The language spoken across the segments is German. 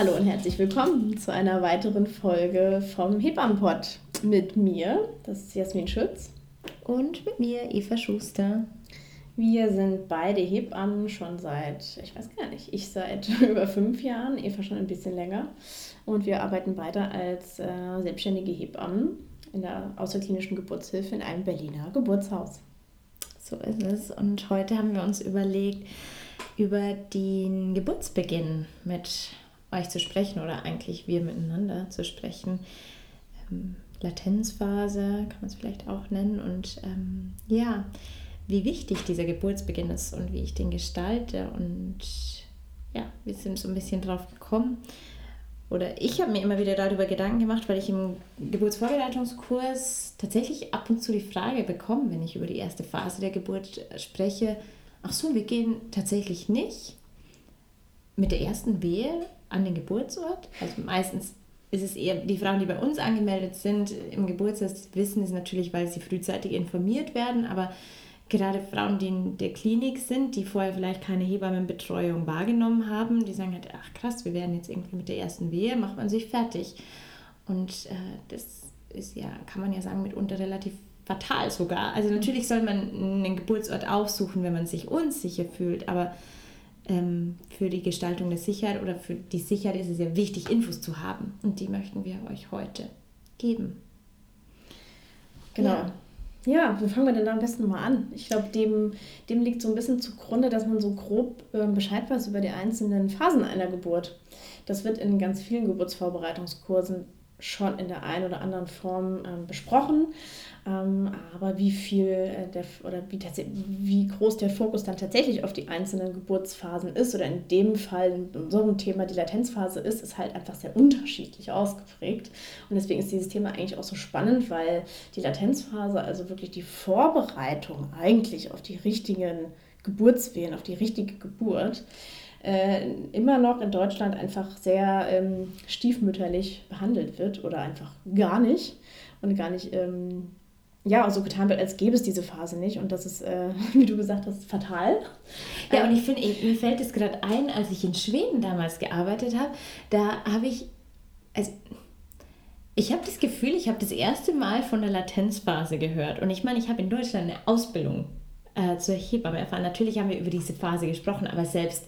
Hallo und herzlich willkommen zu einer weiteren Folge vom Hebammenpott mit mir, das ist Jasmin Schütz. Und mit mir, Eva Schuster. Wir sind beide Hebammen schon seit, ich weiß gar nicht, ich seit über fünf Jahren, Eva schon ein bisschen länger. Und wir arbeiten beide als äh, selbstständige Hebammen in der außerklinischen Geburtshilfe in einem Berliner Geburtshaus. So ist es. Und heute haben wir uns überlegt, über den Geburtsbeginn mit euch zu sprechen oder eigentlich wir miteinander zu sprechen. Ähm, Latenzphase kann man es vielleicht auch nennen. Und ähm, ja, wie wichtig dieser Geburtsbeginn ist und wie ich den gestalte. Und ja, wir sind so ein bisschen drauf gekommen. Oder ich habe mir immer wieder darüber Gedanken gemacht, weil ich im Geburtsvorbereitungskurs tatsächlich ab und zu die Frage bekomme, wenn ich über die erste Phase der Geburt spreche, ach so, wir gehen tatsächlich nicht mit der ersten Wehe an den Geburtsort. Also meistens ist es eher die Frauen, die bei uns angemeldet sind im Geburtshaus, wissen es natürlich, weil sie frühzeitig informiert werden, aber gerade Frauen, die in der Klinik sind, die vorher vielleicht keine Hebammenbetreuung wahrgenommen haben, die sagen halt, ach krass, wir werden jetzt irgendwie mit der ersten Wehe, macht man sich fertig. Und äh, das ist ja, kann man ja sagen, mitunter relativ fatal sogar. Also natürlich soll man einen Geburtsort aufsuchen, wenn man sich unsicher fühlt, aber ähm, für die Gestaltung der Sicherheit oder für die Sicherheit ist es ja wichtig, Infos zu haben. Und die möchten wir euch heute geben. Genau. Ja. Ja, wie fangen wir denn da am besten mal an? Ich glaube, dem, dem liegt so ein bisschen zugrunde, dass man so grob äh, Bescheid weiß über die einzelnen Phasen einer Geburt. Das wird in ganz vielen Geburtsvorbereitungskursen schon in der einen oder anderen Form ähm, besprochen. Ähm, aber wie viel äh, der, oder wie, wie groß der Fokus dann tatsächlich auf die einzelnen Geburtsphasen ist oder in dem Fall in unserem Thema die Latenzphase ist, ist halt einfach sehr unterschiedlich ausgeprägt. Und deswegen ist dieses Thema eigentlich auch so spannend, weil die Latenzphase, also wirklich die Vorbereitung eigentlich auf die richtigen Geburtswehen, auf die richtige Geburt, äh, immer noch in Deutschland einfach sehr ähm, stiefmütterlich behandelt wird oder einfach gar nicht und gar nicht ähm, ja, so getan wird, als gäbe es diese Phase nicht. Und das ist, äh, wie du gesagt hast, fatal. Ja, und ich finde, mir fällt es gerade ein, als ich in Schweden damals gearbeitet habe, da habe ich, also ich habe das Gefühl, ich habe das erste Mal von der Latenzphase gehört. Und ich meine, ich habe in Deutschland eine Ausbildung äh, zur Hebamme erfahren. Natürlich haben wir über diese Phase gesprochen, aber selbst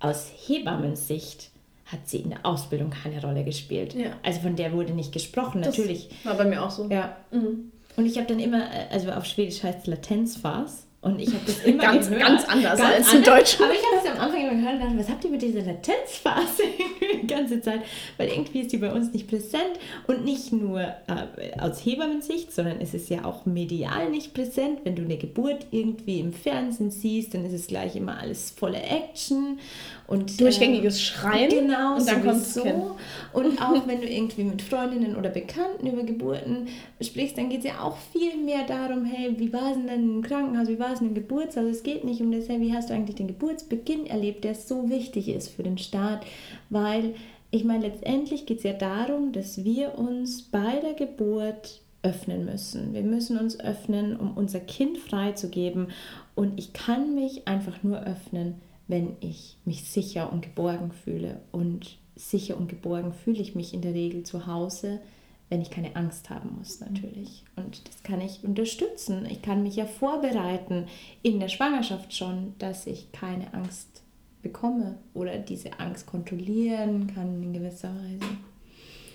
aus Hebammensicht hat sie in der Ausbildung keine Rolle gespielt. Ja. Also von der wurde nicht gesprochen, das natürlich. War bei mir auch so. Ja. Mhm. Und ich habe dann immer, äh, also auf Schwedisch heißt es Latenzphase. Und ich habe das immer ganz, gehört. ganz anders ganz als in Deutsch. Aber ich habe es am Anfang immer gehört und dachte, was habt ihr mit dieser Latenzphase die ganze Zeit? Weil irgendwie ist die bei uns nicht präsent und nicht nur äh, aus Hebammensicht, sondern es ist ja auch medial nicht präsent. Wenn du eine Geburt irgendwie im Fernsehen siehst, dann ist es gleich immer alles volle Action und durchgängiges äh, Schreien. Genau, und dann kommt so. Und auch wenn du irgendwie mit Freundinnen oder Bekannten über Geburten sprichst, dann geht es ja auch viel mehr darum, hey, wie war es denn im Krankenhaus, wie war es denn im Geburtshaus? Es geht nicht um das, hey, wie hast du eigentlich den Geburtsbeginn erlebt, der so wichtig ist für den Start, weil ich meine, letztendlich geht es ja darum, dass wir uns bei der Geburt öffnen müssen. Wir müssen uns öffnen, um unser Kind freizugeben. Und ich kann mich einfach nur öffnen, wenn ich mich sicher und geborgen fühle. Und sicher und geborgen fühle ich mich in der Regel zu Hause, wenn ich keine Angst haben muss natürlich. Und das kann ich unterstützen. Ich kann mich ja vorbereiten in der Schwangerschaft schon, dass ich keine Angst bekomme oder diese Angst kontrollieren kann in gewisser Weise.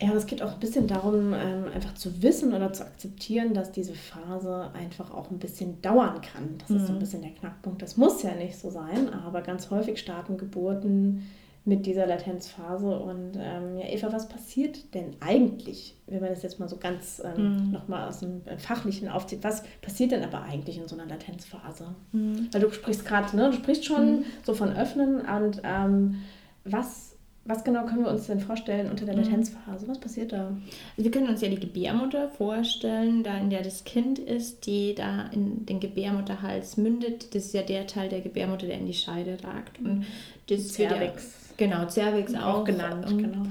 Ja, aber es geht auch ein bisschen darum, ähm, einfach zu wissen oder zu akzeptieren, dass diese Phase einfach auch ein bisschen dauern kann. Das mhm. ist so ein mhm. bisschen der Knackpunkt. Das muss ja nicht so sein, aber ganz häufig starten Geburten mit dieser Latenzphase. Und ähm, ja, Eva, was passiert denn eigentlich, wenn man das jetzt mal so ganz ähm, mhm. nochmal aus dem Fachlichen aufzieht, was passiert denn aber eigentlich in so einer Latenzphase? Mhm. Weil du sprichst gerade, ne, du sprichst schon mhm. so von Öffnen und ähm, was was genau können wir uns denn vorstellen unter der mhm. Latenzphase? Was passiert da? Also wir können uns ja die Gebärmutter vorstellen, da in der das Kind ist, die da in den Gebärmutterhals mündet. Das ist ja der Teil der Gebärmutter, der in die Scheide ragt. Und das Cervix. Ja, genau, Cervix auch, auch genannt. Und, genau.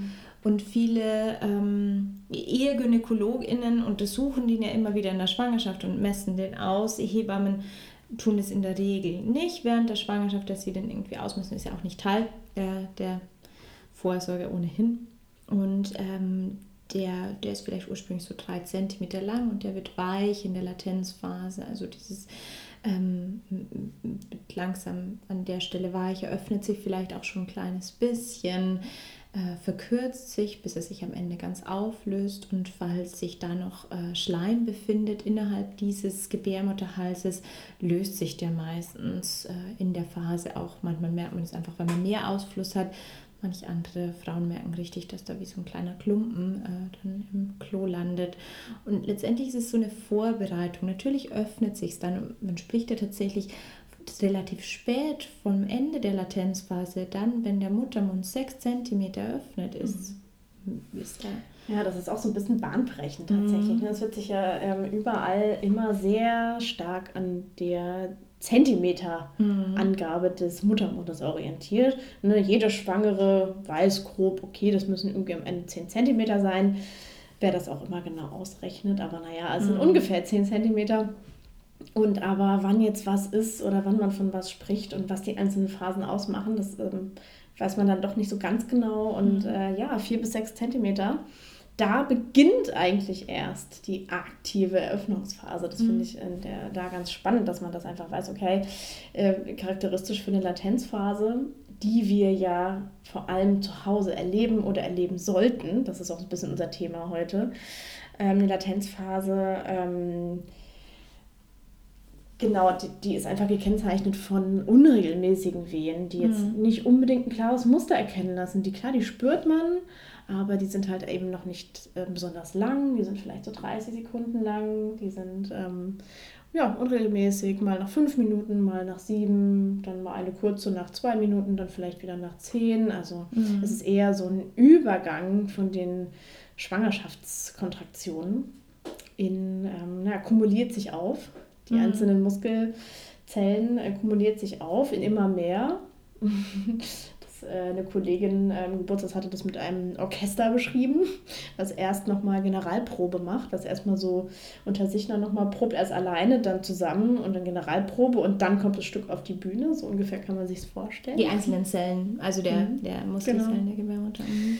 Und viele ähm, EhegynäkologInnen untersuchen den ja immer wieder in der Schwangerschaft und messen den aus. Hebammen tun es in der Regel nicht während der Schwangerschaft, dass sie den irgendwie ausmessen, ist ja auch nicht Teil der, der Vorsorge ohnehin. Und ähm, der, der ist vielleicht ursprünglich so drei Zentimeter lang und der wird weich in der Latenzphase. Also dieses ähm, langsam an der Stelle weich, öffnet sich vielleicht auch schon ein kleines bisschen, äh, verkürzt sich, bis er sich am Ende ganz auflöst und falls sich da noch äh, Schleim befindet innerhalb dieses Gebärmutterhalses, löst sich der meistens äh, in der Phase auch. Manchmal merkt man es einfach, wenn man mehr Ausfluss hat. Manche andere Frauen merken richtig, dass da wie so ein kleiner Klumpen äh, dann im Klo landet. Und letztendlich ist es so eine Vorbereitung. Natürlich öffnet sich es dann. Man spricht ja tatsächlich relativ spät vom Ende der Latenzphase, dann, wenn der Muttermund 6 cm öffnet ist, mhm. ist da. Ja, das ist auch so ein bisschen bahnbrechend tatsächlich. Mhm. Das wird sich ja ähm, überall immer sehr stark an der Zentimeter-Angabe mhm. des Muttermundes orientiert. Ne, jede Schwangere weiß grob, okay, das müssen irgendwie am Ende 10 Zentimeter sein. Wer das auch immer genau ausrechnet, aber naja, es sind mhm. ungefähr 10 Zentimeter. Und aber wann jetzt was ist oder wann man von was spricht und was die einzelnen Phasen ausmachen, das ähm, weiß man dann doch nicht so ganz genau. Und mhm. äh, ja, vier bis sechs Zentimeter, da beginnt eigentlich erst die aktive Eröffnungsphase. Das mhm. finde ich in der, da ganz spannend, dass man das einfach weiß, okay, äh, charakteristisch für eine Latenzphase, die wir ja vor allem zu Hause erleben oder erleben sollten. Das ist auch ein bisschen unser Thema heute. Ähm, eine Latenzphase. Ähm, Genau, die, die, ist einfach gekennzeichnet von unregelmäßigen Wehen, die jetzt mhm. nicht unbedingt ein klares Muster erkennen lassen. Die klar, die spürt man, aber die sind halt eben noch nicht äh, besonders lang. Die sind vielleicht so 30 Sekunden lang. Die sind ähm, ja unregelmäßig, mal nach fünf Minuten, mal nach sieben, dann mal eine kurze nach zwei Minuten, dann vielleicht wieder nach zehn. Also mhm. es ist eher so ein Übergang von den Schwangerschaftskontraktionen in, ähm, na, kumuliert sich auf die mhm. einzelnen Muskelzellen äh, kumuliert sich auf in immer mehr. Das, äh, eine Kollegin ähm, Geburtstag hatte das mit einem Orchester beschrieben, was erst nochmal Generalprobe macht, was erstmal so unter sich noch nochmal probt, erst alleine, dann zusammen und dann Generalprobe und dann kommt das Stück auf die Bühne. So ungefähr kann man sich vorstellen. Die einzelnen Zellen, also der, mhm. der Muskelzellen genau. der Gebärmutter. Mhm.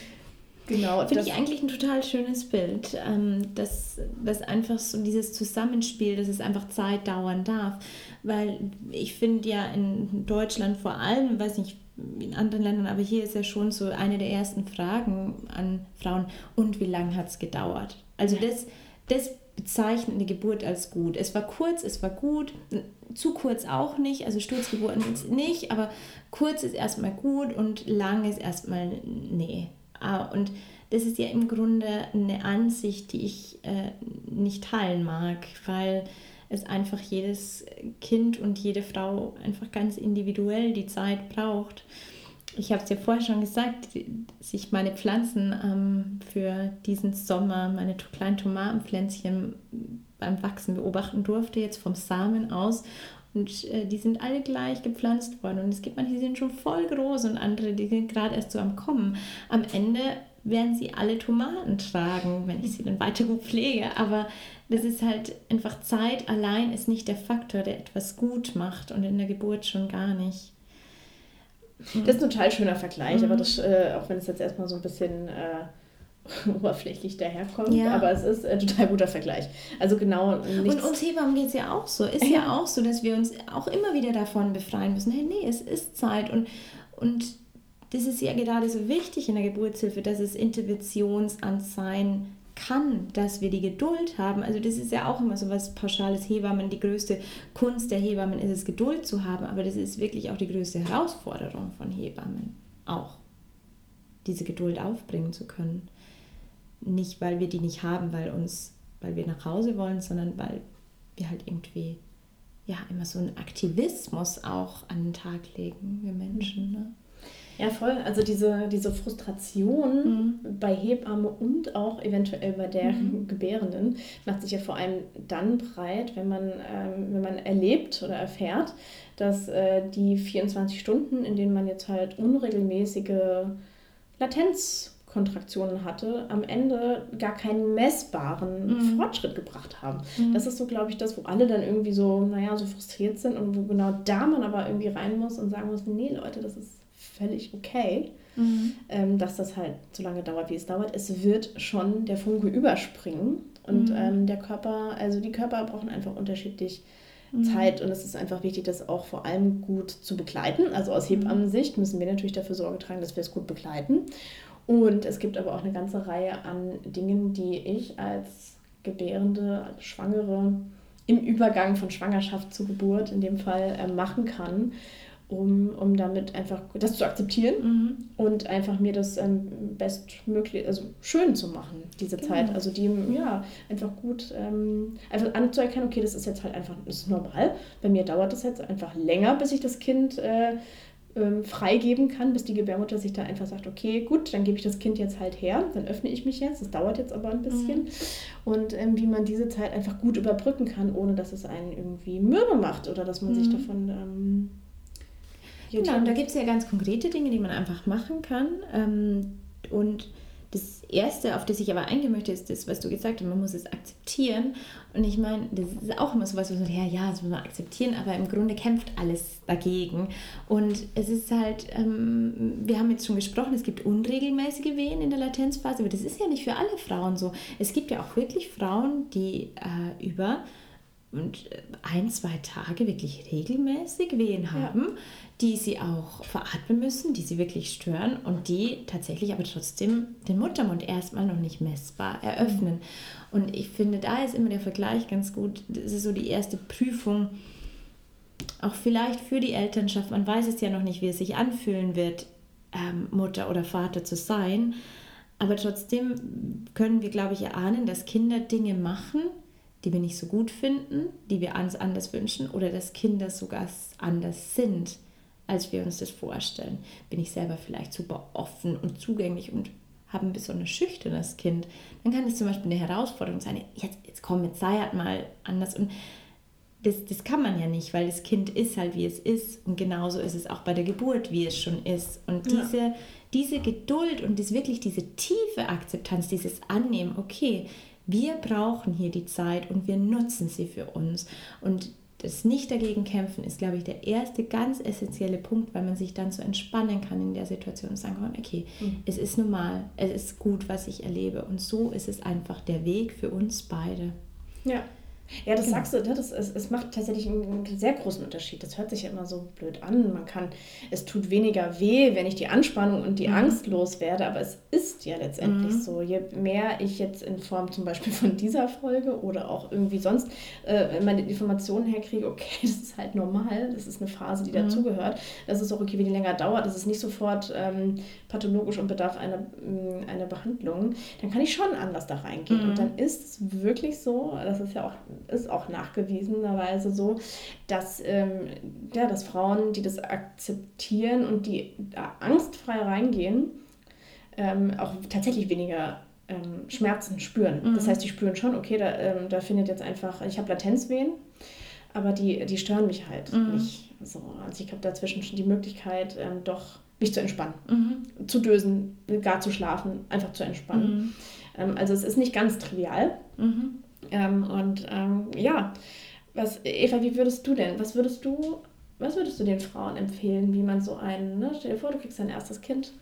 Genau. Finde ich eigentlich ein total schönes Bild, ähm, dass, dass einfach so dieses Zusammenspiel, dass es einfach Zeit dauern darf. Weil ich finde ja in Deutschland vor allem, weiß nicht, in anderen Ländern, aber hier ist ja schon so eine der ersten Fragen an Frauen, und wie lange hat es gedauert? Also das, das bezeichnet eine Geburt als gut. Es war kurz, es war gut, zu kurz auch nicht, also Sturzgeburten nicht, aber kurz ist erstmal gut und lang ist erstmal nee. Ah, und das ist ja im Grunde eine Ansicht, die ich äh, nicht teilen mag, weil es einfach jedes Kind und jede Frau einfach ganz individuell die Zeit braucht. Ich habe es ja vorher schon gesagt, dass ich meine Pflanzen ähm, für diesen Sommer, meine kleinen Tomatenpflänzchen beim Wachsen beobachten durfte, jetzt vom Samen aus. Und äh, die sind alle gleich gepflanzt worden. Und es gibt manche, die sind schon voll groß und andere, die sind gerade erst so am Kommen. Am Ende werden sie alle Tomaten tragen, wenn ich sie dann weiter gut pflege. Aber das ist halt einfach Zeit allein ist nicht der Faktor, der etwas gut macht und in der Geburt schon gar nicht. Das ist ein total schöner Vergleich, mhm. aber das, äh, auch wenn es jetzt erstmal so ein bisschen äh, oberflächlich daherkommt, ja. aber es ist ein total guter Vergleich. Also genau. Und uns Hebammen geht es ja auch so. Ist ja. ja auch so, dass wir uns auch immer wieder davon befreien müssen. Hey, nee, es ist Zeit. Und, und das ist ja gerade so wichtig in der Geburtshilfe, dass es Interventionsanz sein kann, dass wir die Geduld haben. Also das ist ja auch immer so was Pauschales Hebammen. Die größte Kunst der Hebammen ist es, Geduld zu haben, aber das ist wirklich auch die größte Herausforderung von Hebammen. Auch diese Geduld aufbringen zu können nicht, weil wir die nicht haben, weil uns, weil wir nach Hause wollen, sondern weil wir halt irgendwie ja immer so einen Aktivismus auch an den Tag legen, wir Menschen. Ne? Ja, voll. Also diese, diese Frustration mhm. bei Hebamme und auch eventuell bei der mhm. Gebärenden macht sich ja vor allem dann breit, wenn man, ähm, wenn man erlebt oder erfährt, dass äh, die 24 Stunden, in denen man jetzt halt unregelmäßige Latenz Kontraktionen hatte, am Ende gar keinen messbaren mhm. Fortschritt gebracht haben. Mhm. Das ist so, glaube ich, das, wo alle dann irgendwie so, naja, so frustriert sind und wo genau da man aber irgendwie rein muss und sagen muss, nee, Leute, das ist völlig okay. mhm. ähm, dass das halt so lange dauert, wie es dauert. Es wird schon der Funke überspringen und mhm. ähm, der Körper, also die Körper brauchen einfach unterschiedlich mhm. Zeit und es ist einfach wichtig, das auch vor allem gut zu begleiten. Also aus mhm. Hebammensicht müssen wir natürlich dafür Sorge tragen, dass wir es gut begleiten. Und es gibt aber auch eine ganze Reihe an Dingen, die ich als Gebärende, als Schwangere im Übergang von Schwangerschaft zu Geburt in dem Fall äh, machen kann, um, um damit einfach das zu akzeptieren mhm. und einfach mir das ähm, bestmöglich, also schön zu machen, diese genau. Zeit. Also die, ja, einfach gut, ähm, einfach anzuerkennen, okay, das ist jetzt halt einfach, das ist normal. Bei mir dauert das jetzt einfach länger, bis ich das Kind äh, ähm, freigeben kann, bis die Gebärmutter sich da einfach sagt, okay, gut, dann gebe ich das Kind jetzt halt her, dann öffne ich mich jetzt, das dauert jetzt aber ein bisschen. Mhm. Und ähm, wie man diese Zeit einfach gut überbrücken kann, ohne dass es einen irgendwie mürbe macht oder dass man mhm. sich davon... Ähm, genau, und da gibt es ja ganz konkrete Dinge, die man einfach machen kann. Ähm, und das Erste, auf das ich aber eingehen möchte, ist das, was du gesagt hast, man muss es akzeptieren. Und ich meine, das ist auch immer so was, wo man sagt, ja, ja, das muss man akzeptieren, aber im Grunde kämpft alles dagegen. Und es ist halt, ähm, wir haben jetzt schon gesprochen, es gibt unregelmäßige Wehen in der Latenzphase, aber das ist ja nicht für alle Frauen so. Es gibt ja auch wirklich Frauen, die äh, über und äh, ein, zwei Tage wirklich regelmäßig Wehen haben, ja. die sie auch veratmen müssen, die sie wirklich stören und die tatsächlich aber trotzdem den Muttermund erstmal noch nicht messbar eröffnen. Mhm. Und ich finde, da ist immer der Vergleich ganz gut. Das ist so die erste Prüfung, auch vielleicht für die Elternschaft. Man weiß es ja noch nicht, wie es sich anfühlen wird, ähm, Mutter oder Vater zu sein. Aber trotzdem können wir, glaube ich, erahnen, dass Kinder Dinge machen, die wir nicht so gut finden, die wir uns anders wünschen oder dass Kinder sogar anders sind, als wir uns das vorstellen. Bin ich selber vielleicht super offen und zugänglich und habe ein besonders schüchternes Kind, dann kann es zum Beispiel eine Herausforderung sein, jetzt, jetzt komm, jetzt sei halt mal anders. Und das, das kann man ja nicht, weil das Kind ist halt, wie es ist. Und genauso ist es auch bei der Geburt, wie es schon ist. Und diese, ja. diese Geduld und das wirklich diese tiefe Akzeptanz, dieses Annehmen, okay, wir brauchen hier die Zeit und wir nutzen sie für uns. Und das nicht dagegen kämpfen ist, glaube ich, der erste ganz essentielle Punkt, weil man sich dann so entspannen kann in der Situation und sagen kann, okay, mhm. es ist normal, es ist gut, was ich erlebe. Und so ist es einfach der Weg für uns beide. Ja. Ja, das genau. sagst du, ne? das, es, es macht tatsächlich einen sehr großen Unterschied. Das hört sich ja immer so blöd an. Man kann, es tut weniger weh, wenn ich die Anspannung und die mhm. Angst loswerde, aber es ist ja letztendlich mhm. so. Je mehr ich jetzt in Form zum Beispiel von dieser Folge oder auch irgendwie sonst äh, meine Informationen herkriege, okay, das ist halt normal, das ist eine Phase, die mhm. dazugehört. Das ist auch okay, wie die länger dauert, das ist nicht sofort ähm, pathologisch und bedarf einer, mm, einer Behandlung, dann kann ich schon anders da reingehen. Und mhm. dann ist es wirklich so, das ist ja auch ist auch nachgewiesenerweise so, dass, ähm, ja, dass Frauen, die das akzeptieren und die da angstfrei reingehen, ähm, auch tatsächlich weniger ähm, Schmerzen spüren. Mhm. Das heißt, die spüren schon, okay, da, ähm, da findet jetzt einfach, ich habe Latenzwehen, aber die, die stören mich halt mhm. nicht. So. Also ich habe dazwischen schon die Möglichkeit, ähm, doch mich zu entspannen, mhm. zu dösen, gar zu schlafen, einfach zu entspannen. Mhm. Ähm, also es ist nicht ganz trivial. Mhm. Ähm, und ähm, ja, was, Eva, wie würdest du denn, was würdest du, was würdest du den Frauen empfehlen, wie man so einen, ne, stell dir vor, du kriegst dein erstes Kind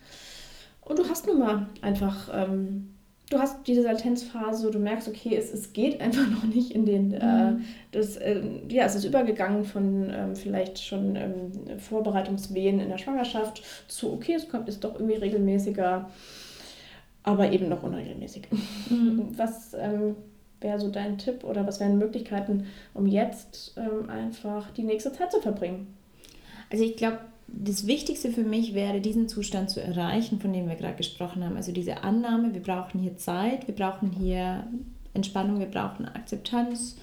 und du hast nun mal einfach, ähm, du hast diese Latenzphase, du merkst, okay, es, es geht einfach noch nicht in den, äh, mhm. äh, das, äh, ja, es ist übergegangen von ähm, vielleicht schon ähm, Vorbereitungswehen in der Schwangerschaft zu, okay, es kommt jetzt doch irgendwie regelmäßiger, aber eben noch unregelmäßig. Mhm. Was, ähm, wäre so dein Tipp oder was wären Möglichkeiten, um jetzt ähm, einfach die nächste Zeit zu verbringen? Also ich glaube, das Wichtigste für mich wäre, diesen Zustand zu erreichen, von dem wir gerade gesprochen haben. Also diese Annahme, wir brauchen hier Zeit, wir brauchen hier Entspannung, wir brauchen Akzeptanz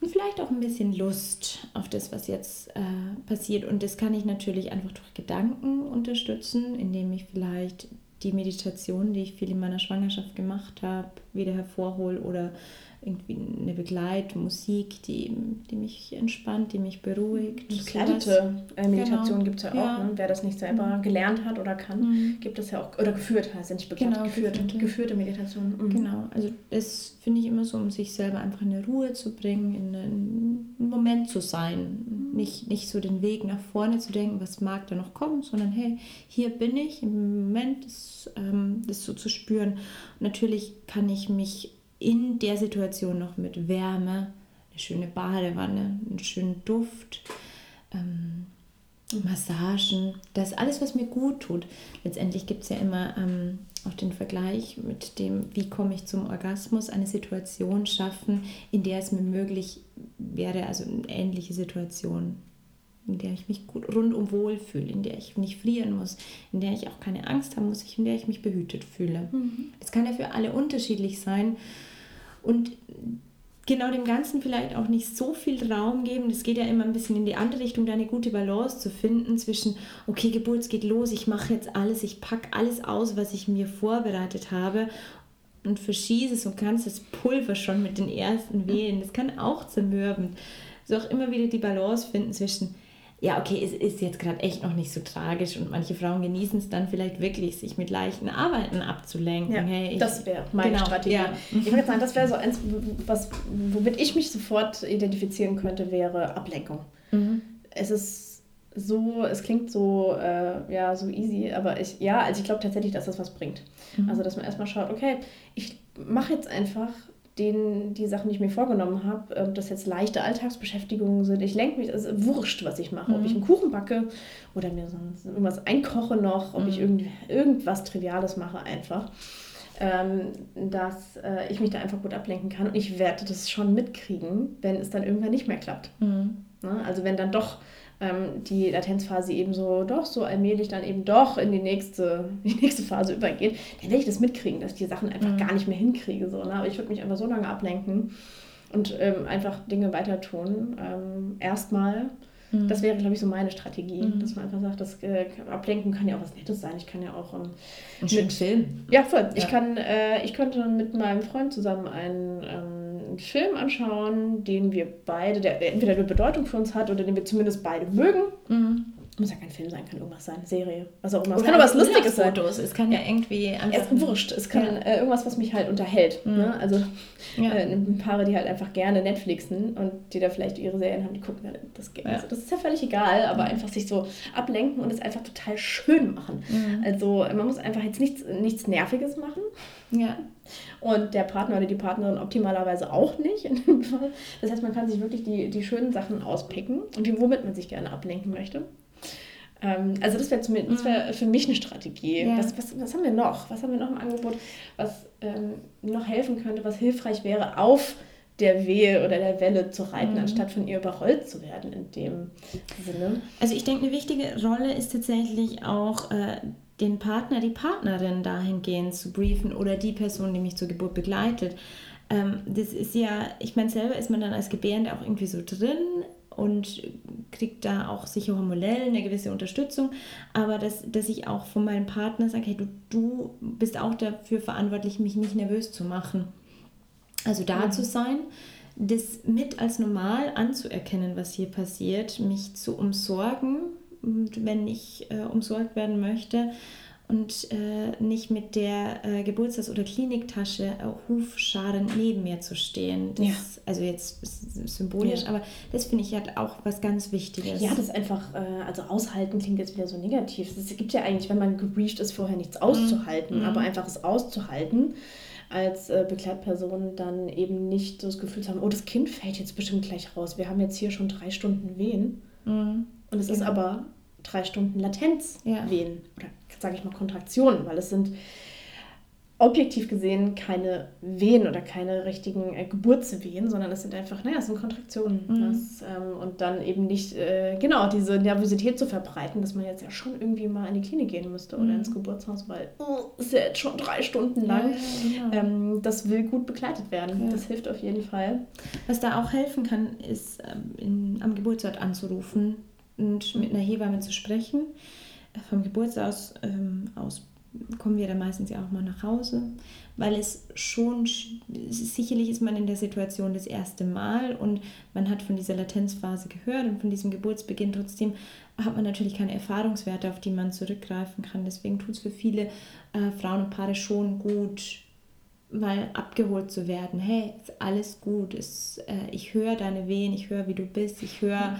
und vielleicht auch ein bisschen Lust auf das, was jetzt äh, passiert. Und das kann ich natürlich einfach durch Gedanken unterstützen, indem ich vielleicht die Meditation, die ich viel in meiner Schwangerschaft gemacht habe, wieder hervorhole oder irgendwie eine Begleitmusik, die, die mich entspannt, die mich beruhigt. Begleitete äh, Meditation genau. gibt es ja auch. Ja. Ne? Wer das nicht selber mhm. gelernt hat oder kann, mhm. gibt es ja auch, oder geführt heißt ja nicht begleitet, genau, geführte, geführte, geführte Meditation. Mhm. Genau, also das finde ich immer so, um sich selber einfach in eine Ruhe zu bringen, in einen Moment zu sein. Nicht, nicht so den Weg nach vorne zu denken, was mag da noch kommen, sondern hey, hier bin ich im Moment, das, ähm, das so zu spüren. Und natürlich kann ich mich in der Situation noch mit Wärme, eine schöne Badewanne, einen schönen Duft, ähm, Massagen, das ist alles, was mir gut tut. Letztendlich gibt es ja immer ähm, auch den Vergleich mit dem, wie komme ich zum Orgasmus, eine Situation schaffen, in der es mir möglich wäre, also eine ähnliche Situation, in der ich mich gut rundum wohlfühle, in der ich nicht frieren muss, in der ich auch keine Angst haben muss, in der ich mich behütet fühle. Mhm. Es mhm. kann ja für alle unterschiedlich sein und genau dem Ganzen vielleicht auch nicht so viel Raum geben. Das geht ja immer ein bisschen in die andere Richtung, da eine gute Balance zu finden zwischen, okay, Geburt geht los, ich mache jetzt alles, ich packe alles aus, was ich mir vorbereitet habe und verschieße es und kannst Pulver schon mit den ersten Wehen. Das kann auch zermürben. So auch immer wieder die Balance finden zwischen, ja, okay, es ist jetzt gerade echt noch nicht so tragisch und manche Frauen genießen es dann vielleicht wirklich, sich mit leichten Arbeiten abzulenken. Ja, hey, ich, das wäre meine genau, Strategie. Ja. Ich würde sagen, das wäre so eins, was, womit ich mich sofort identifizieren könnte, wäre Ablenkung. Mhm. Es ist so, es klingt so, äh, ja, so easy, aber ich, ja, also ich glaube tatsächlich, dass das was bringt. Mhm. Also, dass man erstmal schaut, okay, ich mache jetzt einfach den, die Sachen, die ich mir vorgenommen habe, ob das jetzt leichte Alltagsbeschäftigungen sind. Ich lenke mich, es ist wurscht, was ich mache. Mhm. Ob ich einen Kuchen backe oder mir sonst irgendwas einkoche noch, ob mhm. ich irgend, irgendwas Triviales mache einfach. Ähm, dass äh, ich mich da einfach gut ablenken kann. Und ich werde das schon mitkriegen, wenn es dann irgendwann nicht mehr klappt. Mhm. Ne? Also wenn dann doch ähm, die Latenzphase eben so doch so allmählich dann eben doch in die nächste, die nächste Phase übergeht, dann werde ich das mitkriegen, dass ich die Sachen einfach mhm. gar nicht mehr hinkriege. So, ne? Aber ich würde mich einfach so lange ablenken und ähm, einfach Dinge weiter tun. Ähm, erstmal Mhm. Das wäre, glaube ich, so meine Strategie, mhm. dass man einfach sagt, das äh, Ablenken kann ja auch was Nettes sein. Ich kann ja auch ähm, einen mit Film. Ja, voll. Ja. Ich kann, äh, ich könnte mit meinem Freund zusammen einen ähm, Film anschauen, den wir beide, der entweder eine Bedeutung für uns hat oder den wir zumindest beide mögen. Mhm muss ja kein Film sein, kann irgendwas sein, Serie, was auch immer. Es kann aber was Lustiges sein. Fotos. Es kann ja, irgendwie einfach. Es ist wurscht. Es kann ja. äh, irgendwas, was mich halt unterhält. Mhm. Ne? Also ja. äh, Paare, die halt einfach gerne Netflixen und die da vielleicht ihre Serien haben, die gucken dann das gerne. Also das ist ja völlig egal, aber mhm. einfach sich so ablenken und es einfach total schön machen. Mhm. Also man muss einfach jetzt nichts, nichts Nerviges machen. Ja. Und der Partner oder die Partnerin optimalerweise auch nicht. Das heißt, man kann sich wirklich die, die schönen Sachen auspicken und womit man sich gerne ablenken möchte. Ähm, also das wäre wär mhm. für mich eine Strategie. Ja. Was, was, was haben wir noch? Was haben wir noch im Angebot, was ähm, noch helfen könnte, was hilfreich wäre, auf der Wehe oder der Welle zu reiten, mhm. anstatt von ihr überrollt zu werden in dem Sinne. Also ich denke, eine wichtige Rolle ist tatsächlich auch äh, den Partner, die Partnerin dahingehend zu briefen oder die Person, die mich zur Geburt begleitet. Ähm, das ist ja, ich meine, selber ist man dann als Gebärende auch irgendwie so drin und kriegt da auch sicher hormonell eine gewisse Unterstützung, aber dass, dass ich auch von meinem Partner sage, hey, du, du bist auch dafür verantwortlich, mich nicht nervös zu machen. Also da mhm. zu sein, das mit als normal anzuerkennen, was hier passiert, mich zu umsorgen, wenn ich äh, umsorgt werden möchte und äh, nicht mit der äh, Geburtstags- oder Kliniktasche äh, hufscharend neben mir zu stehen. Das, ja. Also jetzt symbolisch, ja. aber das finde ich halt auch was ganz Wichtiges. Ja, das einfach, äh, also aushalten klingt jetzt wieder so negativ. Es gibt ja eigentlich, wenn man gebrieft ist, vorher nichts auszuhalten, mhm. aber einfach es auszuhalten als äh, Begleitperson dann eben nicht so das Gefühl zu haben, oh, das Kind fällt jetzt bestimmt gleich raus. Wir haben jetzt hier schon drei Stunden Wehen. Mhm. Und es genau. ist aber drei Stunden Latenz ja. Wehen oder sage ich mal, Kontraktionen, weil es sind objektiv gesehen keine Wehen oder keine richtigen äh, Geburtswehen, sondern es sind einfach, naja, es sind Kontraktionen. Mhm. Das, ähm, und dann eben nicht, äh, genau, diese Nervosität zu verbreiten, dass man jetzt ja schon irgendwie mal in die Klinik gehen müsste oder mhm. ins Geburtshaus, weil oh, ist ja jetzt schon drei Stunden lang. Ja, genau. ähm, das will gut begleitet werden. Ja. Das hilft auf jeden Fall. Was da auch helfen kann, ist ähm, in, am Geburtsort anzurufen und mit einer Hebamme zu sprechen vom Geburtshaus ähm, aus kommen wir dann meistens ja auch mal nach Hause, weil es schon, sicherlich ist man in der Situation das erste Mal und man hat von dieser Latenzphase gehört und von diesem Geburtsbeginn. Trotzdem hat man natürlich keine Erfahrungswerte, auf die man zurückgreifen kann. Deswegen tut es für viele äh, Frauen und Paare schon gut, mal abgeholt zu werden. Hey, ist alles gut. Ist, äh, ich höre deine Wehen, ich höre, wie du bist, ich höre,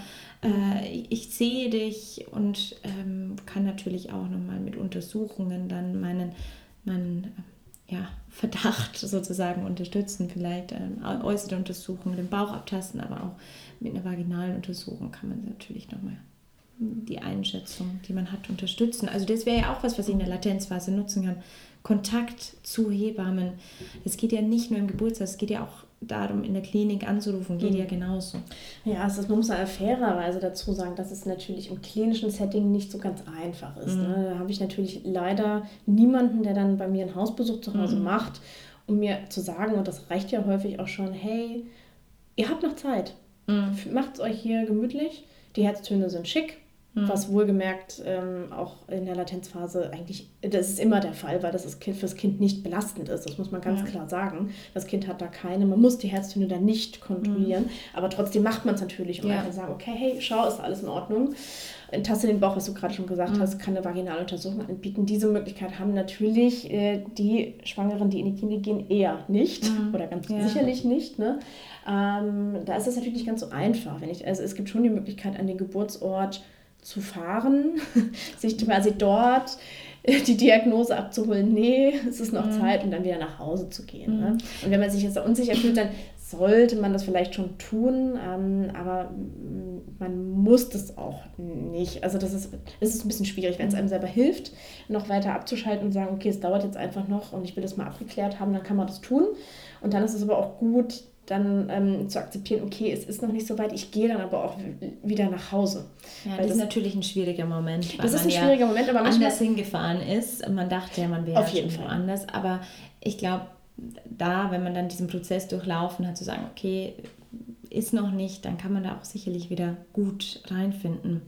ich sehe dich und ähm, kann natürlich auch nochmal mit Untersuchungen dann meinen, meinen äh, ja, Verdacht sozusagen unterstützen. Vielleicht ähm, äußere Untersuchungen, den Bauch abtasten, aber auch mit einer vaginalen Untersuchung kann man natürlich nochmal die Einschätzung, die man hat, unterstützen. Also das wäre ja auch was, was ich in der Latenzphase nutzen kann. Kontakt zu Hebammen. Es geht ja nicht nur im Geburtshaus, es geht ja auch darum, in der Klinik anzurufen, geht mhm. ja genauso. Ja, also das muss man fairerweise dazu sagen, dass es natürlich im klinischen Setting nicht so ganz einfach ist. Mhm. Ne? Da habe ich natürlich leider niemanden, der dann bei mir einen Hausbesuch zu Hause mhm. macht, um mir zu sagen, und das reicht ja häufig auch schon, hey, ihr habt noch Zeit. Mhm. Macht es euch hier gemütlich. Die Herztöne sind schick. Mhm. Was wohlgemerkt ähm, auch in der Latenzphase eigentlich, das ist immer der Fall, weil das ist für das Kind nicht belastend ist. Das muss man ganz ja. klar sagen. Das Kind hat da keine, man muss die Herztöne dann nicht kontrollieren, mhm. aber trotzdem macht man es natürlich, um ja. einfach zu sagen, okay, hey, schau, ist alles in Ordnung. Tasse den Bauch, was du gerade schon gesagt mhm. hast, kann eine Vaginaluntersuchung anbieten. Diese Möglichkeit haben natürlich äh, die Schwangeren, die in die Klinik gehen, eher nicht mhm. oder ganz ja. sicherlich nicht. Ne? Ähm, da ist es natürlich nicht ganz so einfach. Wenn ich, also es gibt schon die Möglichkeit, an den Geburtsort zu fahren, sich quasi dort die Diagnose abzuholen, nee, es ist noch mhm. Zeit und dann wieder nach Hause zu gehen. Ne? Mhm. Ne? Und wenn man sich jetzt unsicher fühlt, dann sollte man das vielleicht schon tun, ähm, aber man muss das auch nicht. Also das ist, das ist ein bisschen schwierig, wenn es einem selber hilft, noch weiter abzuschalten und sagen, okay, es dauert jetzt einfach noch und ich will das mal abgeklärt haben, dann kann man das tun. Und dann ist es aber auch gut, dann ähm, zu akzeptieren, okay, es ist noch nicht so weit, ich gehe dann aber auch wieder nach Hause. Ja, das, das, ist natürlich ein schwieriger Moment. das ist ein schwieriger ja Moment, aber manchmal anders hingefahren ist. Man dachte ja, man wäre auf jeden Fall anders, aber ich glaube, da, wenn man dann diesen Prozess durchlaufen hat, zu sagen, okay, ist noch nicht, dann kann man da auch sicherlich wieder gut reinfinden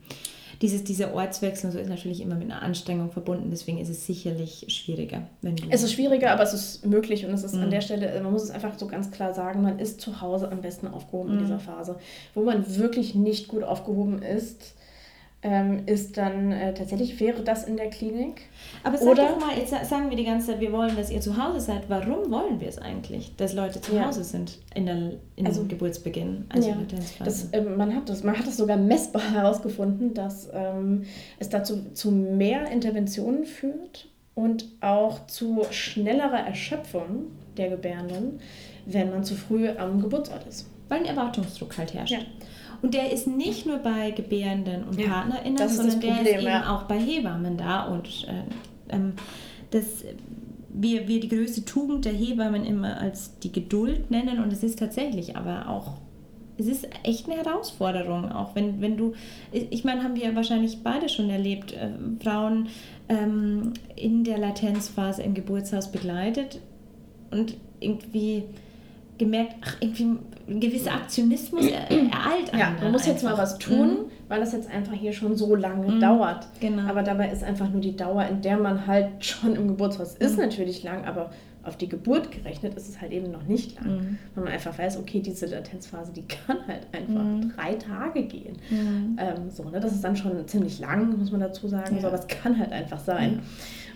dieses, dieser Ortswechsel so ist natürlich immer mit einer Anstrengung verbunden, deswegen ist es sicherlich schwieriger. Wenn es ist schwieriger, aber es ist möglich und es ist mhm. an der Stelle, man muss es einfach so ganz klar sagen, man ist zu Hause am besten aufgehoben mhm. in dieser Phase. Wo man wirklich nicht gut aufgehoben ist, ähm, ist dann äh, tatsächlich, wäre das in der Klinik. Aber sag Oder, doch mal, jetzt sagen wir die ganze Zeit, wir wollen, dass ihr zu Hause seid. Warum wollen wir es eigentlich, dass Leute zu ja. Hause sind in der in also, Geburtsbeginn, also ja, das, äh, man, hat das, man hat das sogar messbar herausgefunden, dass ähm, es dazu zu mehr Interventionen führt und auch zu schnellerer Erschöpfung der Gebärenden, wenn man zu früh am Geburtsort ist. Weil ein Erwartungsdruck halt herrscht. Ja. Und der ist nicht nur bei Gebärenden und ja, PartnerInnen, sondern Problem, der ist eben ja. auch bei Hebammen da. Und äh, ähm, das, wir, wir die größte Tugend der Hebammen immer als die Geduld nennen. Und es ist tatsächlich aber auch es ist echt eine Herausforderung, auch wenn, wenn du, ich meine, haben wir ja wahrscheinlich beide schon erlebt, äh, Frauen ähm, in der Latenzphase im Geburtshaus begleitet und irgendwie gemerkt, ach, irgendwie ein gewisser Aktionismus ereilt. Ja, man muss jetzt mal was tun, mhm. weil das jetzt einfach hier schon so lange mhm. dauert. Genau. Aber dabei ist einfach nur die Dauer, in der man halt schon im Geburtshaus ist, mhm. natürlich lang, aber auf die Geburt gerechnet ist es halt eben noch nicht lang. Mhm. Weil man einfach weiß, okay, diese Latenzphase, die kann halt einfach mhm. drei Tage gehen. Mhm. Ähm, so, ne? Das ist dann schon ziemlich lang, muss man dazu sagen, ja. so, aber es kann halt einfach sein.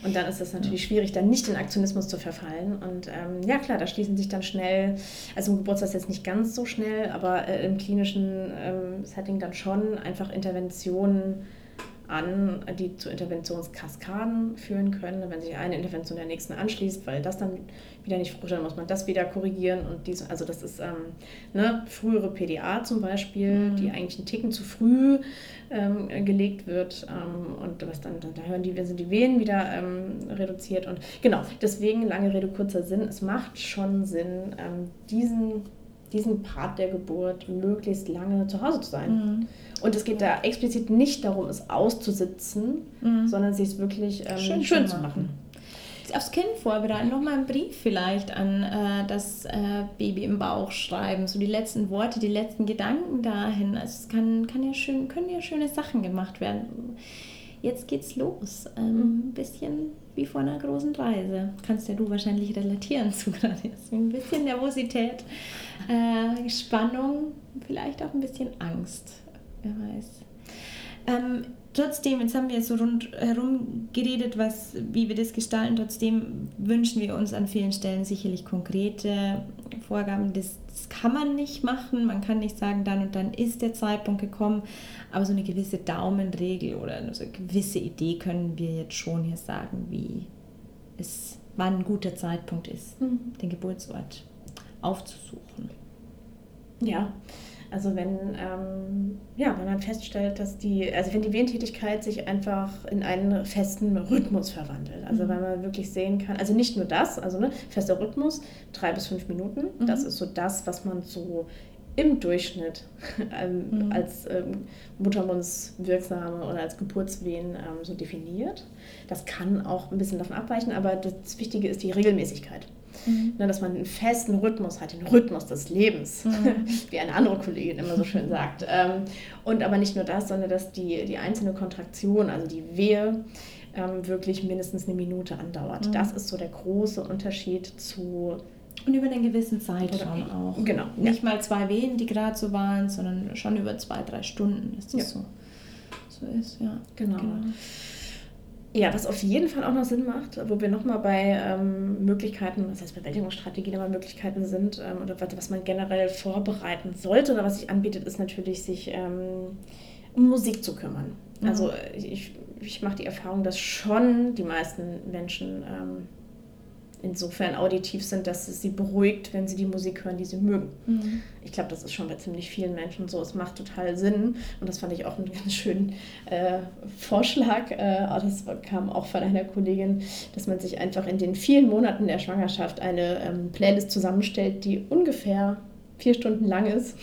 Und dann ist es natürlich schwierig, dann nicht in Aktionismus zu verfallen. Und ähm, ja, klar, da schließen sich dann schnell, also im Geburtstag jetzt nicht ganz so schnell, aber äh, im klinischen ähm, Setting dann schon einfach Interventionen an, die zu Interventionskaskaden führen können. Wenn sich eine Intervention der nächsten anschließt, weil das dann wieder nicht fruchtet, dann muss man das wieder korrigieren. Und dies, also das ist ähm, ne, frühere PDA zum Beispiel, mhm. die eigentlich einen Ticken zu früh ähm, gelegt wird. Ähm, und was dann, da hören die, sind die Venen wieder ähm, reduziert. Und genau, deswegen lange Rede, kurzer Sinn. Es macht schon Sinn, ähm, diesen diesen Part der Geburt möglichst lange zu Hause zu sein. Mhm. Und es geht da explizit nicht darum, es auszusitzen, mhm. sondern sich es wirklich ähm, schön, schön zu machen. Aufs Kind vorbereiten, nochmal einen Brief vielleicht an äh, das äh, Baby im Bauch schreiben, so die letzten Worte, die letzten Gedanken dahin. Also es kann, kann ja schön, können ja schöne Sachen gemacht werden. jetzt geht's los. Ähm, mhm. Ein bisschen wie vor einer großen Reise. Kannst ja du wahrscheinlich relatieren zu gerade. Ein bisschen Nervosität, äh, Spannung, vielleicht auch ein bisschen Angst. Wer weiß. Ähm, trotzdem, jetzt haben wir so rundherum geredet, was, wie wir das gestalten. Trotzdem wünschen wir uns an vielen Stellen sicherlich konkrete Vorgaben. Das, das kann man nicht machen. Man kann nicht sagen, dann und dann ist der Zeitpunkt gekommen. Aber so eine gewisse Daumenregel oder so eine gewisse Idee können wir jetzt schon hier sagen, wie es, wann ein guter Zeitpunkt ist, mhm. den Geburtsort aufzusuchen. Ja, also wenn, ähm, ja, wenn man feststellt, dass die, also wenn die Wehentätigkeit sich einfach in einen festen Rhythmus verwandelt. Also mhm. wenn man wirklich sehen kann, also nicht nur das, also ne, fester Rhythmus, drei bis fünf Minuten, mhm. das ist so das, was man so im Durchschnitt ähm, mhm. als ähm, Muttermundswirksame oder als Geburtswehen ähm, so definiert. Das kann auch ein bisschen davon abweichen, aber das Wichtige ist die Regelmäßigkeit. Mhm. Ne, dass man einen festen Rhythmus hat, den Rhythmus des Lebens, mhm. wie eine andere Kollegin immer so schön sagt. Ähm, und aber nicht nur das, sondern dass die, die einzelne Kontraktion, also die Wehe, ähm, wirklich mindestens eine Minute andauert. Mhm. Das ist so der große Unterschied zu und über einen gewissen Zeitraum auch. Genau. Nicht ja. mal zwei Wehen, die gerade so waren, sondern schon über zwei, drei Stunden ist das ja. so. So ist, ja. Genau. genau. Ja, was auf jeden Fall auch noch Sinn macht, wo wir nochmal bei ähm, Möglichkeiten, das heißt Bewältigungsstrategien, aber Möglichkeiten sind, ähm, oder was man generell vorbereiten sollte oder was sich anbietet, ist natürlich, sich ähm, um Musik zu kümmern. Mhm. Also ich, ich mache die Erfahrung, dass schon die meisten Menschen ähm, insofern auditiv sind, dass es sie beruhigt, wenn sie die Musik hören, die sie mögen. Mhm. Ich glaube, das ist schon bei ziemlich vielen Menschen so. Es macht total Sinn. Und das fand ich auch einen ganz schönen äh, Vorschlag. Äh, das kam auch von einer Kollegin, dass man sich einfach in den vielen Monaten der Schwangerschaft eine ähm, Playlist zusammenstellt, die ungefähr vier Stunden lang ist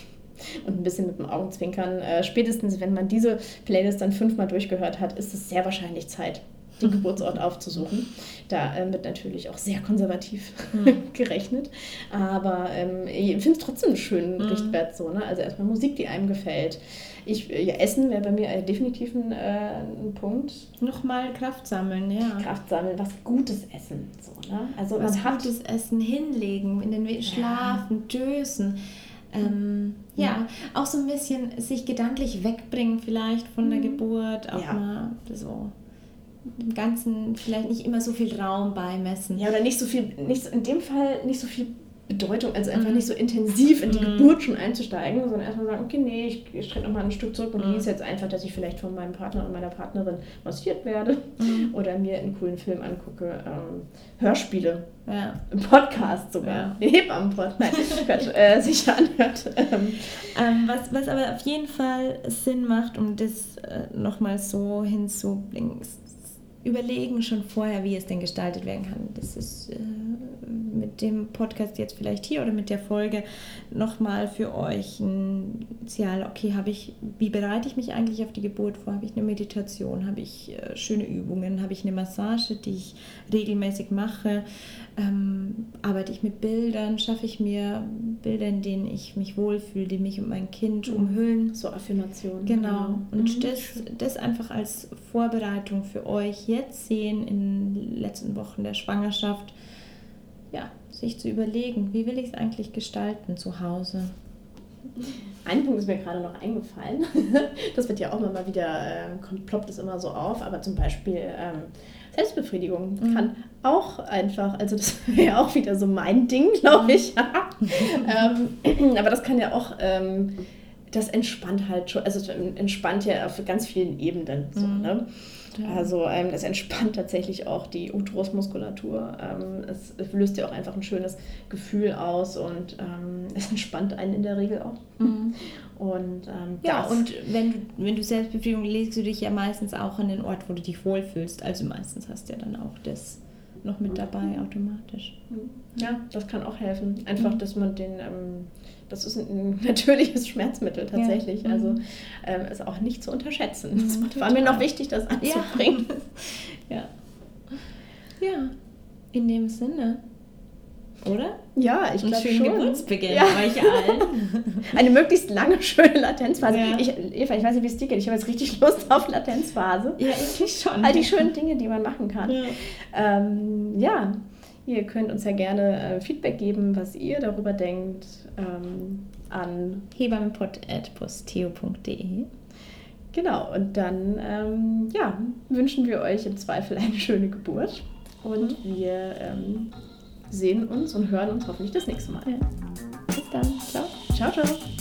und ein bisschen mit dem Augenzwinkern. Äh, spätestens, wenn man diese Playlist dann fünfmal durchgehört hat, ist es sehr wahrscheinlich Zeit, den Geburtsort aufzusuchen. Da äh, wird natürlich auch sehr konservativ mhm. gerechnet. Aber ähm, ich finde es trotzdem einen schönen mhm. Richtwert so. Ne? Also erstmal Musik, die einem gefällt. Ich, ja, Essen wäre bei mir definitiv ein, äh, ein Punkt. Nochmal Kraft sammeln, ja. Kraft sammeln, was Gutes essen. So, ne? Also was Gutes Essen hinlegen, in den Schlafen, ja. dösen. Ähm, ja. ja. auch so ein bisschen sich gedanklich wegbringen vielleicht von der mhm. Geburt, auch ja. mal so dem Ganzen vielleicht nicht immer so viel Raum beimessen. Ja, oder nicht so viel, nicht, in dem Fall nicht so viel Bedeutung, also einfach mhm. nicht so intensiv in die mhm. Geburt schon einzusteigen, sondern erstmal sagen, okay, nee, ich, ich nochmal ein Stück zurück und mhm. genieße jetzt einfach, dass ich vielleicht von meinem Partner und meiner Partnerin massiert werde mhm. oder mir einen coolen Film angucke. Ähm, Hörspiele, ja. Podcast sogar, ja. den Hebammen-Podcast äh, sich anhört. Ähm, ähm, was, was aber auf jeden Fall Sinn macht, um das äh, nochmal so hinzubringen, überlegen schon vorher, wie es denn gestaltet werden kann. Das ist äh, mit dem Podcast jetzt vielleicht hier oder mit der Folge nochmal für euch ein Initial, okay, habe ich, wie bereite ich mich eigentlich auf die Geburt vor? Habe ich eine Meditation? Habe ich äh, schöne Übungen? Habe ich eine Massage, die ich regelmäßig mache? Ähm, arbeite ich mit Bildern, schaffe ich mir Bilder, in denen ich mich wohlfühle, die mich und mein Kind mhm. umhüllen. So Affirmationen. Genau. Und mhm. das, das einfach als Vorbereitung für euch jetzt sehen in den letzten Wochen der Schwangerschaft, ja, sich zu überlegen, wie will ich es eigentlich gestalten zu Hause. Ein Punkt ist mir gerade noch eingefallen. Das wird ja auch immer mal wieder, äh, ploppt es immer so auf, aber zum Beispiel ähm, Selbstbefriedigung mhm. kann auch einfach, also das wäre auch wieder so mein Ding, glaube ich. ähm, aber das kann ja auch, ähm, das entspannt halt schon, also entspannt ja auf ganz vielen Ebenen. So, ne? Also ähm, es entspannt tatsächlich auch die Uterusmuskulatur. Ähm, es, es, löst ja auch einfach ein schönes Gefühl aus und ähm, es entspannt einen in der Regel auch. Mhm. Und, ähm, ja, und wenn du, wenn du Selbstbefriedigung legst du dich ja meistens auch an den Ort, wo du dich wohlfühlst. Also meistens hast du ja dann auch das noch mit dabei automatisch. Ja, das kann auch helfen. Einfach, mhm. dass man den, ähm, das ist ein natürliches Schmerzmittel tatsächlich. Ja. Also mhm. ähm, ist auch nicht zu unterschätzen. Das mhm, war mir noch wichtig, das anzubringen. Ja. ja. ja. In dem Sinne oder? Ja, ich glaube schon. Geburtsbeginn ja. euch allen. Eine möglichst lange, schöne Latenzphase. Ja. Ich, Eva, ich weiß nicht, wie es dir geht. Ich habe jetzt richtig Lust auf Latenzphase. Ja, ich schon. All die schönen Dinge, die man machen kann. Ja. Ähm, ja. Ihr könnt uns ja gerne äh, Feedback geben, was ihr darüber denkt, ähm, an hebammenpod.posteo.de. Genau, und dann ähm, ja, wünschen wir euch im Zweifel eine schöne Geburt. Und mhm. wir ähm, sehen uns und hören uns hoffentlich das nächste Mal. Ja. Bis dann. Ciao. Ciao, ciao.